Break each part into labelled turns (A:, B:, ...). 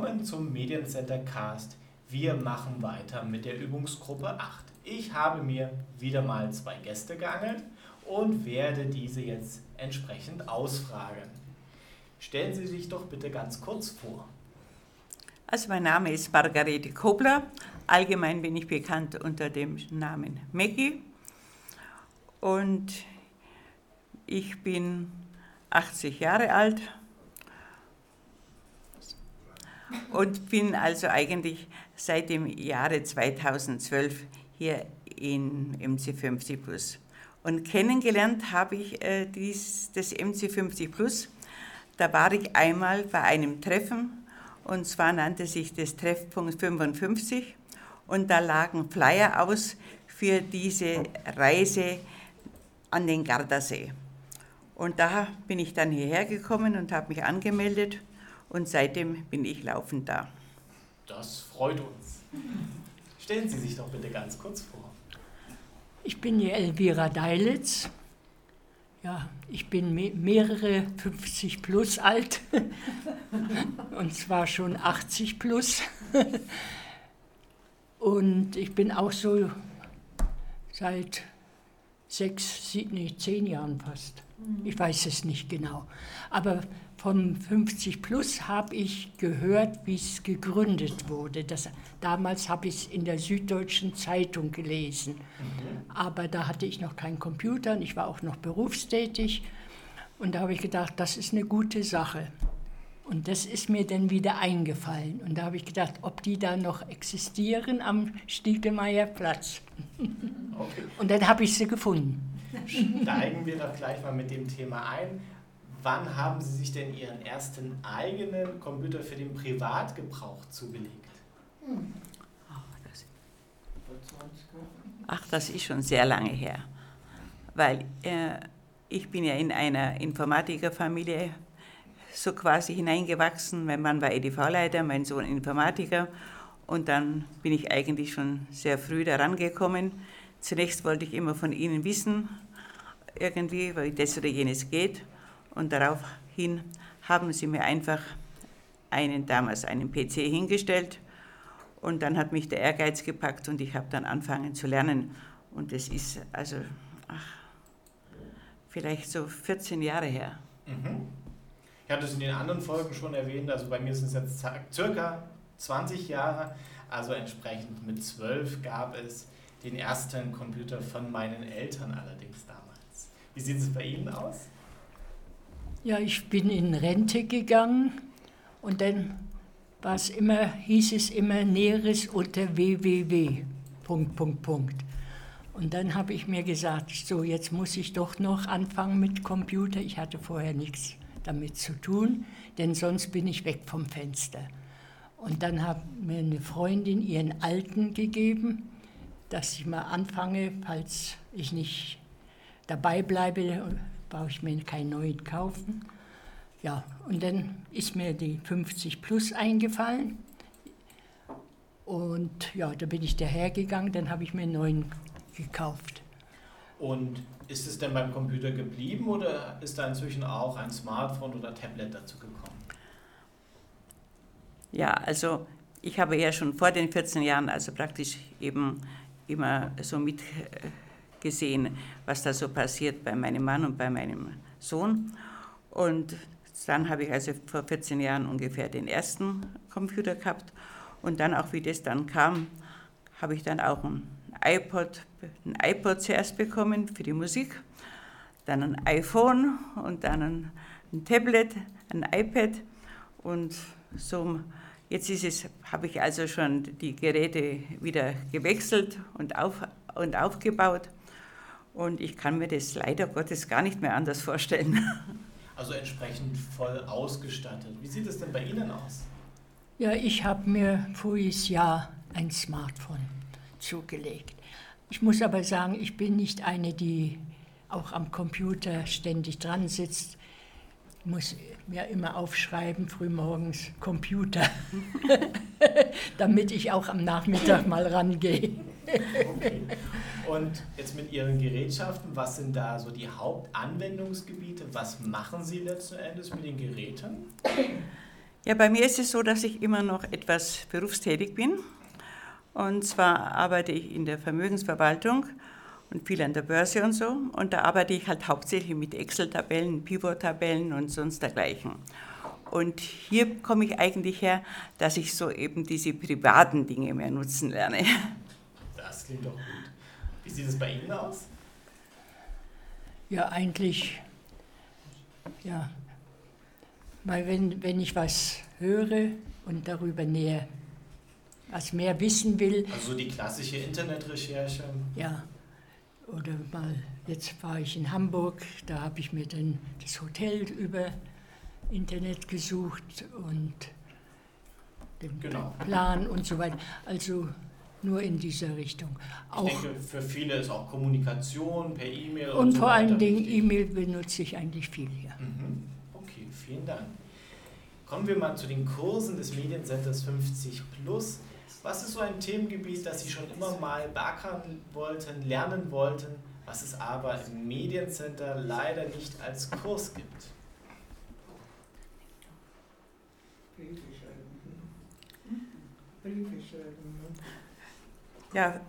A: Willkommen zum Mediencenter Cast. Wir machen weiter mit der Übungsgruppe 8. Ich habe mir wieder mal zwei Gäste geangelt und werde diese jetzt entsprechend ausfragen. Stellen Sie sich doch bitte ganz kurz vor.
B: Also mein Name ist Margarete Kobler. Allgemein bin ich bekannt unter dem Namen Maggie. Und ich bin 80 Jahre alt und bin also eigentlich seit dem Jahre 2012 hier in MC50 Plus. Und kennengelernt habe ich äh, dies, das MC50 Plus. Da war ich einmal bei einem Treffen und zwar nannte sich das Treffpunkt 55 und da lagen Flyer aus für diese Reise an den Gardasee. Und da bin ich dann hierher gekommen und habe mich angemeldet und seitdem bin ich laufend da.
A: Das freut uns. Stellen Sie sich doch bitte ganz kurz vor.
C: Ich bin die Elvira Deilitz. Ja, ich bin mehrere 50 plus alt und zwar schon 80 plus. Und ich bin auch so seit sechs, sieben, nee, zehn Jahren fast. Ich weiß es nicht genau. Aber vom 50 Plus habe ich gehört, wie es gegründet wurde. Das, damals habe ich es in der Süddeutschen Zeitung gelesen. Mhm. Aber da hatte ich noch keinen Computer und ich war auch noch berufstätig. Und da habe ich gedacht, das ist eine gute Sache. Und das ist mir dann wieder eingefallen. Und da habe ich gedacht, ob die da noch existieren am Stiegelmeier Platz. Okay. Und dann habe ich sie gefunden.
A: Steigen wir doch gleich mal mit dem Thema ein. Wann haben Sie sich denn Ihren ersten eigenen Computer für den Privatgebrauch zugelegt?
B: Ach, das ist schon sehr lange her. Weil äh, ich bin ja in einer Informatikerfamilie so quasi hineingewachsen. Mein Mann war EDV-Leiter, mein Sohn Informatiker. Und dann bin ich eigentlich schon sehr früh daran gekommen. Zunächst wollte ich immer von ihnen wissen, irgendwie, wie das oder jenes geht. Und daraufhin haben sie mir einfach einen, damals einen PC hingestellt und dann hat mich der Ehrgeiz gepackt und ich habe dann angefangen zu lernen. Und das ist also ach, vielleicht so 14 Jahre her.
A: Mhm. Ich hatte es in den anderen Folgen schon erwähnt, also bei mir sind es jetzt circa 20 Jahre, also entsprechend mit 12 gab es den ersten Computer von meinen Eltern allerdings damals. Wie sieht es bei Ihnen aus?
C: Ja, ich bin in Rente gegangen und dann war immer, hieß es immer Näheres unter www. Punkt, Punkt, Punkt. Und dann habe ich mir gesagt, so jetzt muss ich doch noch anfangen mit Computer. Ich hatte vorher nichts damit zu tun, denn sonst bin ich weg vom Fenster. Und dann hat mir eine Freundin ihren alten gegeben, dass ich mal anfange, falls ich nicht dabei bleibe, brauche ich mir keinen neuen kaufen. Ja, und dann ist mir die 50 Plus eingefallen. Und ja, da bin ich dahergegangen, dann habe ich mir einen neuen gekauft.
A: Und ist es denn beim Computer geblieben oder ist da inzwischen auch ein Smartphone oder Tablet dazu gekommen?
B: Ja, also ich habe ja schon vor den 14 Jahren, also praktisch eben immer so mitgesehen, was da so passiert bei meinem Mann und bei meinem Sohn. Und dann habe ich also vor 14 Jahren ungefähr den ersten Computer gehabt. Und dann auch, wie das dann kam, habe ich dann auch ein iPod, ein iPod zuerst bekommen für die Musik, dann ein iPhone und dann ein, ein Tablet, ein iPad und so Jetzt ist es, habe ich also schon die Geräte wieder gewechselt und, auf, und aufgebaut. Und ich kann mir das leider Gottes gar nicht mehr anders vorstellen.
A: Also entsprechend voll ausgestattet. Wie sieht es denn bei Ihnen aus?
C: Ja, ich habe mir voriges Jahr ein Smartphone zugelegt. Ich muss aber sagen, ich bin nicht eine, die auch am Computer ständig dran sitzt muss mir immer aufschreiben, frühmorgens Computer, damit ich auch am Nachmittag mal rangehe.
A: okay. Und jetzt mit Ihren Gerätschaften, was sind da so die Hauptanwendungsgebiete? Was machen Sie letzten Endes mit den Geräten?
B: Ja, bei mir ist es so, dass ich immer noch etwas berufstätig bin. Und zwar arbeite ich in der Vermögensverwaltung und viel an der Börse und so. Und da arbeite ich halt hauptsächlich mit Excel-Tabellen, Pivot-Tabellen und sonst dergleichen. Und hier komme ich eigentlich her, dass ich so eben diese privaten Dinge mehr nutzen lerne.
A: Das klingt doch gut. Wie sieht es bei Ihnen aus?
C: Ja, eigentlich, ja, weil wenn, wenn ich was höre und darüber näher, was mehr wissen will.
A: Also die klassische Internetrecherche.
C: Ja, oder mal, jetzt war ich in Hamburg, da habe ich mir dann das Hotel über Internet gesucht und den genau. Plan und so weiter. Also nur in dieser Richtung.
A: Auch ich denke, für viele ist auch Kommunikation per E-Mail.
C: Und, und so vor allen Dingen E-Mail benutze ich eigentlich viel hier.
A: Mhm. Okay, vielen Dank. Kommen wir mal zu den Kursen des Mediencenters 50 Plus. Was ist so ein Themengebiet, das Sie schon immer mal beackern wollten, lernen wollten, was es aber im Mediencenter leider nicht als Kurs gibt?
B: Ja,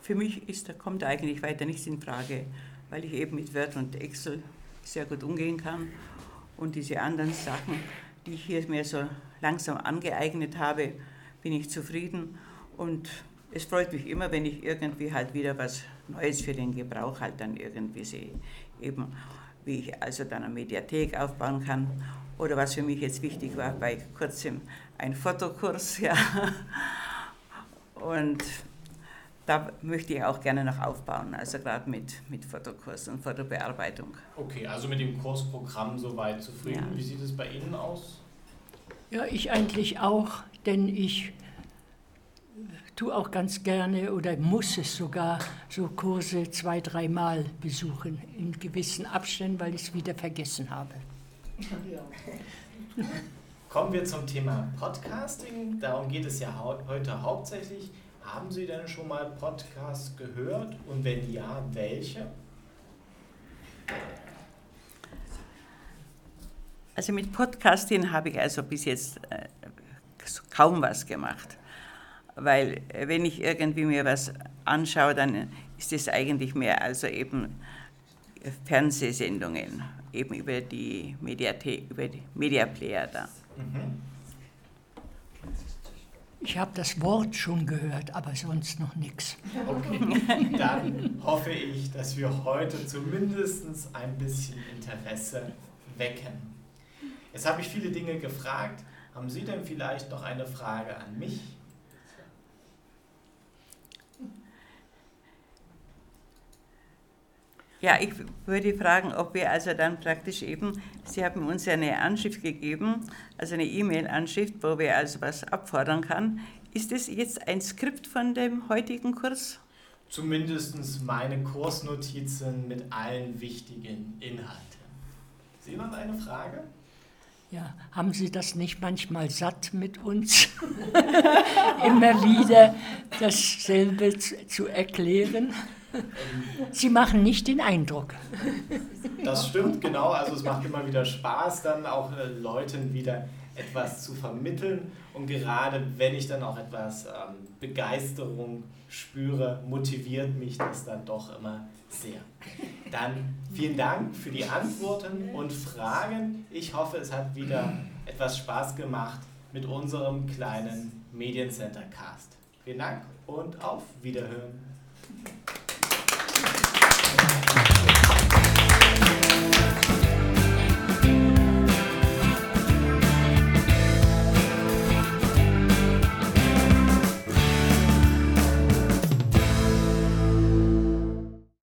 B: für mich ist, kommt eigentlich weiter nichts in Frage, weil ich eben mit Word und Excel sehr gut umgehen kann. Und diese anderen Sachen, die ich hier mir so langsam angeeignet habe, bin ich zufrieden und es freut mich immer, wenn ich irgendwie halt wieder was Neues für den Gebrauch halt dann irgendwie sehe. Eben, wie ich also dann eine Mediathek aufbauen kann oder was für mich jetzt wichtig war, bei kurzem ein Fotokurs, ja. Und da möchte ich auch gerne noch aufbauen, also gerade mit, mit Fotokurs und Fotobearbeitung.
A: Okay, also mit dem Kursprogramm soweit zufrieden. Ja. Wie sieht es bei Ihnen aus?
C: Ja, ich eigentlich auch, denn ich tue auch ganz gerne oder muss es sogar so Kurse zwei, dreimal besuchen in gewissen Abständen, weil ich es wieder vergessen habe.
A: Kommen wir zum Thema Podcasting. Darum geht es ja heute hauptsächlich. Haben Sie denn schon mal Podcasts gehört und wenn ja, welche?
B: Also mit Podcasting habe ich also bis jetzt äh, kaum was gemacht, weil äh, wenn ich irgendwie mir was anschaue, dann ist es eigentlich mehr also eben Fernsehsendungen, eben über die Mediathek, über die Mediaplayer da. Mhm.
C: Ich habe das Wort schon gehört, aber sonst noch nichts.
A: Okay, dann hoffe ich, dass wir heute zumindest ein bisschen Interesse wecken. Jetzt habe ich viele Dinge gefragt. Haben Sie denn vielleicht noch eine Frage an mich?
B: Ja, ich würde fragen, ob wir also dann praktisch eben, Sie haben uns ja eine Anschrift gegeben, also eine E-Mail-Anschrift, wo wir also was abfordern kann. Ist das jetzt ein Skript von dem heutigen Kurs?
A: Zumindest meine Kursnotizen mit allen wichtigen Inhalten. Sie noch eine Frage?
C: Ja, haben Sie das nicht manchmal satt mit uns, immer wieder dasselbe zu, erklären? Sie machen nicht den Eindruck.
A: Das stimmt, genau. Also es macht immer wieder Spaß, dann auch äh, Leuten wieder etwas zu vermitteln. Und gerade wenn ich dann auch etwas ähm, Begeisterung spüre, motiviert mich das dann doch immer sehr. Dann vielen Dank für die Antworten und Fragen. Ich hoffe, es hat wieder etwas Spaß gemacht mit unserem kleinen Mediencenter Cast. Vielen Dank und auf Wiederhören.